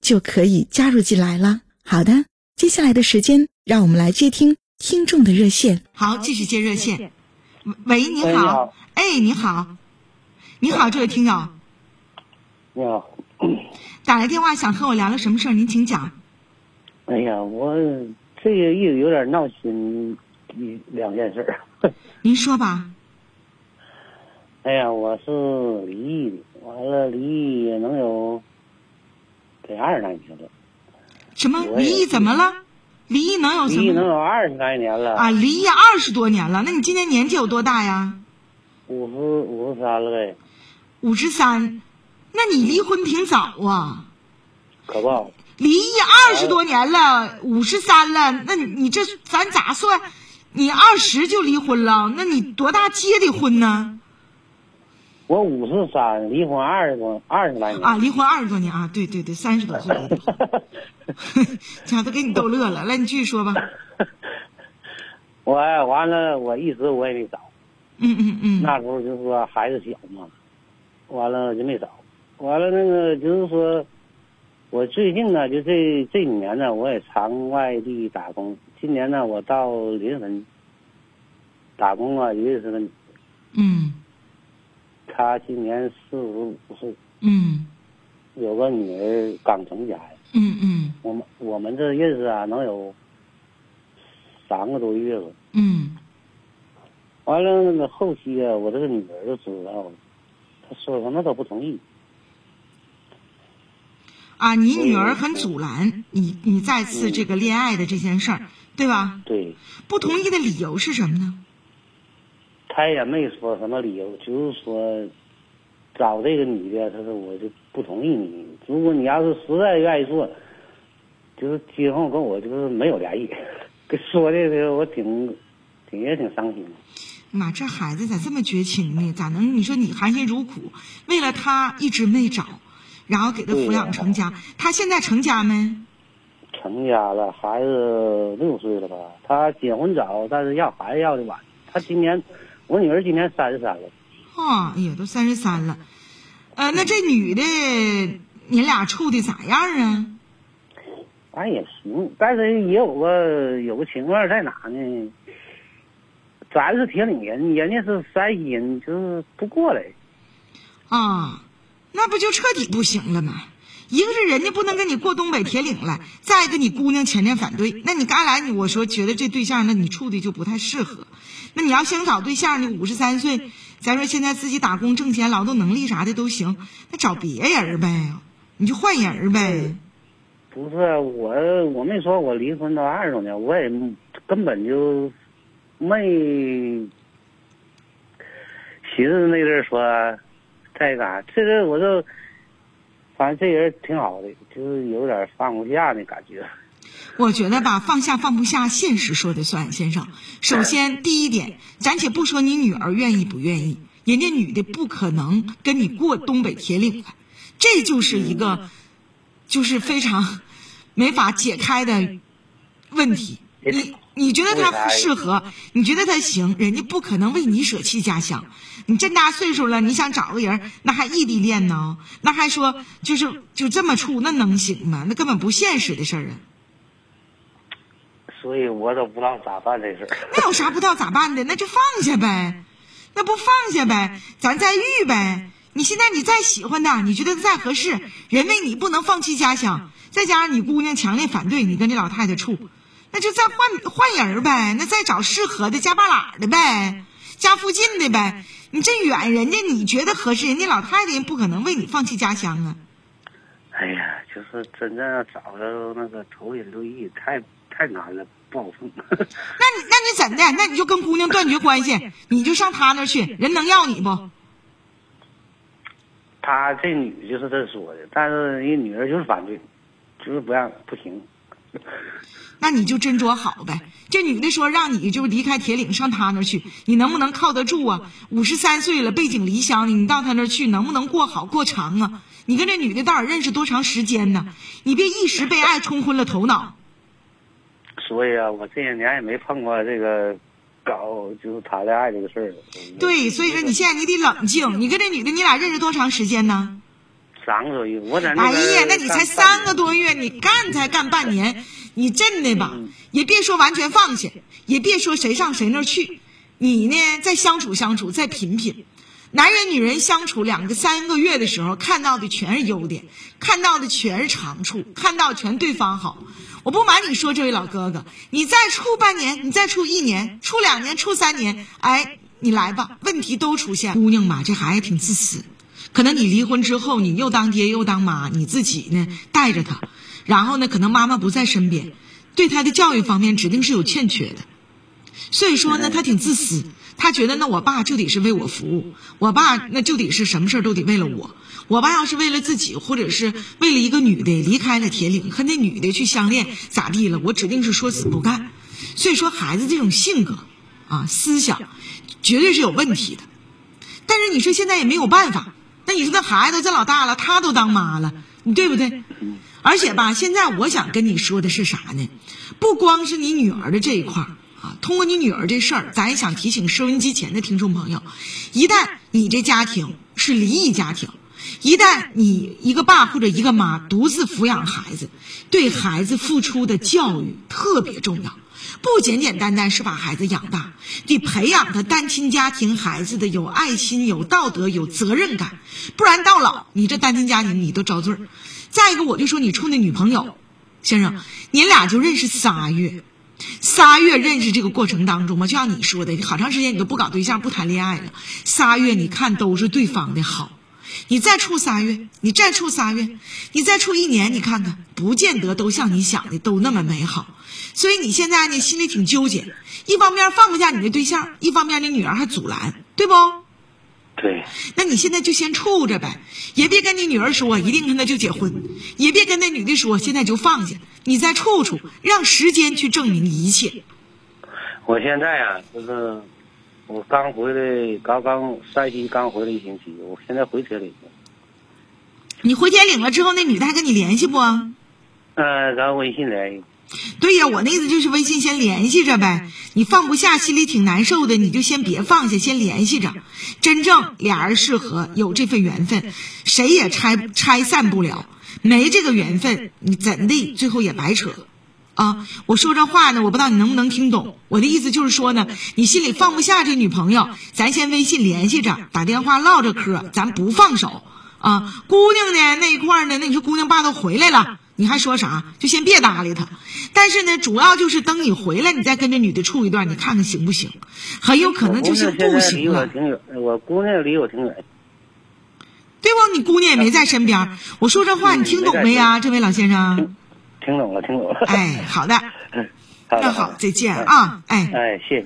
就可以加入进来了。好的，接下来的时间，让我们来接听听众的热线。好，继续接热线。喂，你好。哎，你好。你好，这位听友。你好。打来电话想和我聊聊什么事儿？您请讲。哎呀，我这个又有点闹心。一两件事儿，您说吧。哎呀，我是离异的，完了离异也能有得二十来年了。什么离异怎么了？离异能有？离异能有二十来年了。啊，离异二十多年了，那你今年年纪有多大呀？五十五十三了呗。五十三，那你离婚挺早啊。可不。离异二十多年了，五十三了，那你这咱咋算？你二十就离婚了，那你多大结的婚呢？我五十三，离婚二十多二十来年啊，离婚二十多年啊，对对对，三十多岁，家都给你逗乐了。来，你继续说吧。我完了，我一直我也没找。嗯嗯嗯。那时候就是说孩子小嘛，完了就没找。完了那个就是说，我最近呢，就这这几年呢，我也常外地打工。今年呢，我到临汾打工啊，认识个女。嗯。她今年四十五岁。嗯。有个女儿刚成家呀。嗯嗯。我们我们这认识啊，能有三个多月了。嗯。完了，那个后期啊，我这个女儿就知道了，她说什么都不同意。啊，你女儿很阻拦你，你再次这个恋爱的这件事儿。对吧？对，不同意的理由是什么呢？他也没说什么理由，就是说找这个女的，他说我就不同意你。如果你要是实在愿意做，就是今后跟我就是没有联系。说的时候我挺挺也挺伤心。妈，这孩子咋这么绝情呢？咋能？你说你含辛茹苦，为了他一直没找，然后给他抚养成家。他现在成家没？成家了，孩子六岁了吧？他结婚早，但是要孩子要的晚。他今年，我女儿今年三十三了。啊，哎呀，都三十三了。呃，那这女的，你俩处的咋样啊？反也行，但是也有个有个情况在哪呢？咱是铁岭人，人家是山西人，就是不过来。啊，那不就彻底不行了吗？一个是人家不能跟你过东北铁岭了，再一个你姑娘前面反对，那你刚来你我说觉得这对象那你处的就不太适合。那你要想找对象，你五十三岁，咱说现在自己打工挣钱，劳动能力啥的都行，那找别人呗，你就换人呗。不是我，我没说我离婚都二十多年，我也根本就没寻思那阵说再干啥，这个我就。反正这人挺好的，就是有点放不下那感觉。我觉得吧，放下放不下，现实说的算，先生。首先，第一点，暂且不说你女儿愿意不愿意，人家女的不可能跟你过东北铁岭了，这就是一个，就是非常没法解开的问题。你你觉得他适合？你觉得他行？人家不可能为你舍弃家乡。你这么大岁数了，你想找个人，那还异地恋呢？那还说就是就这么处，那能行吗？那根本不现实的事儿啊。所以我都不知道咋办这事儿。那有啥不知道咋办的？那就放下呗，那不放下呗，咱再遇呗。你现在你再喜欢他，你觉得再合适，人为你不能放弃家乡。再加上你姑娘强烈反对你跟这老太太处，那就再换换人呗，那再找适合的家半拉的呗，家附近的呗。你这远，人家你觉得合适，人家老太太不可能为你放弃家乡啊。哎呀，就是真正要找着那个投人对意，太太难了，不好碰。那你那你怎的？那你就跟姑娘断绝关系，你就上她那儿去，人能要你不？他这女就是这说的，但是人女儿就是反对，就是不让，不行。那你就斟酌好呗。这女的说让你就离开铁岭上她那儿去，你能不能靠得住啊？五十三岁了，背井离乡的，你到她那儿去能不能过好过长啊？你跟这女的到底认识多长时间呢？你别一时被爱冲昏了头脑。所以啊，我这些年也没碰过这个搞就是谈恋爱这个事儿。对，所以说你现在你得冷静。你跟这女的你俩认识多长时间呢？三个多月，我在那哎呀，那你才三个多月，你干才干半年，你真的吧？也别说完全放下，也别说谁上谁那儿去，你呢再相处相处，再品品。男人女人相处两个三个月的时候，看到的全是优点，看到的全是长处，看到全对方好。我不瞒你说，这位老哥哥，你再处半年，你再处一年，处两年，处三年，哎，你来吧，问题都出现。姑娘嘛，这孩子挺自私，可能你离婚之后，你又当爹又当妈，你自己呢带着他，然后呢，可能妈妈不在身边，对他的教育方面指定是有欠缺的。所以说呢，他挺自私。他觉得那我爸就得是为我服务，我爸那就得是什么事都得为了我。我爸要是为了自己，或者是为了一个女的离开了铁岭，和那女的去相恋咋地了，我指定是说死不干。所以说，孩子这种性格啊，思想绝对是有问题的。但是你说现在也没有办法，那你说这孩子这老大了，他都当妈了，你对不对？而且吧，现在我想跟你说的是啥呢？不光是你女儿的这一块儿。啊，通过你女儿这事儿，咱也想提醒收音机前的听众朋友：一旦你这家庭是离异家庭，一旦你一个爸或者一个妈独自抚养孩子，对孩子付出的教育特别重要，不简简单单是把孩子养大，得培养他单亲家庭孩子的有爱心、有道德、有责任感，不然到老你这单亲家庭你都遭罪儿。再一个，我就说你处那女朋友，先生，你俩就认识仨月。仨月认识这个过程当中嘛，就像你说的，好长时间你都不搞对象、不谈恋爱了。仨月你看都是对方的好，你再处仨月，你再处仨月，你再处一年，你看看，不见得都像你想的都那么美好。所以你现在呢，心里挺纠结，一方面放不下你的对象，一方面你女儿还阻拦，对不？对，那你现在就先处着呗，也别跟你女儿说一定跟他就结婚，也别跟那女的说现在就放下，你再处处，让时间去证明一切。我现在呀，就是我刚回来，刚刚山西刚回来一星期，我现在回铁岭。你回铁岭了之后，那女的还跟你联系不？嗯，咱微信联系。对呀，我那意思就是微信先联系着呗。你放不下，心里挺难受的，你就先别放下，先联系着。真正俩人适合，有这份缘分，谁也拆拆散不了。没这个缘分，你怎的最后也白扯。啊，我说这话呢，我不知道你能不能听懂。我的意思就是说呢，你心里放不下这女朋友，咱先微信联系着，打电话唠着嗑，咱不放手。啊，姑娘呢那一块呢，那你说姑娘爸都回来了。你还说啥？就先别搭理他。但是呢，主要就是等你回来，你再跟这女的处一段，你看看行不行？很有可能就是不行了。我姑娘离我挺远，对不？你姑娘也没在身边。我说这话你听懂没呀，这位老先生？听懂了，听懂了。哎，好的。那好，再见啊！哎哎，谢谢。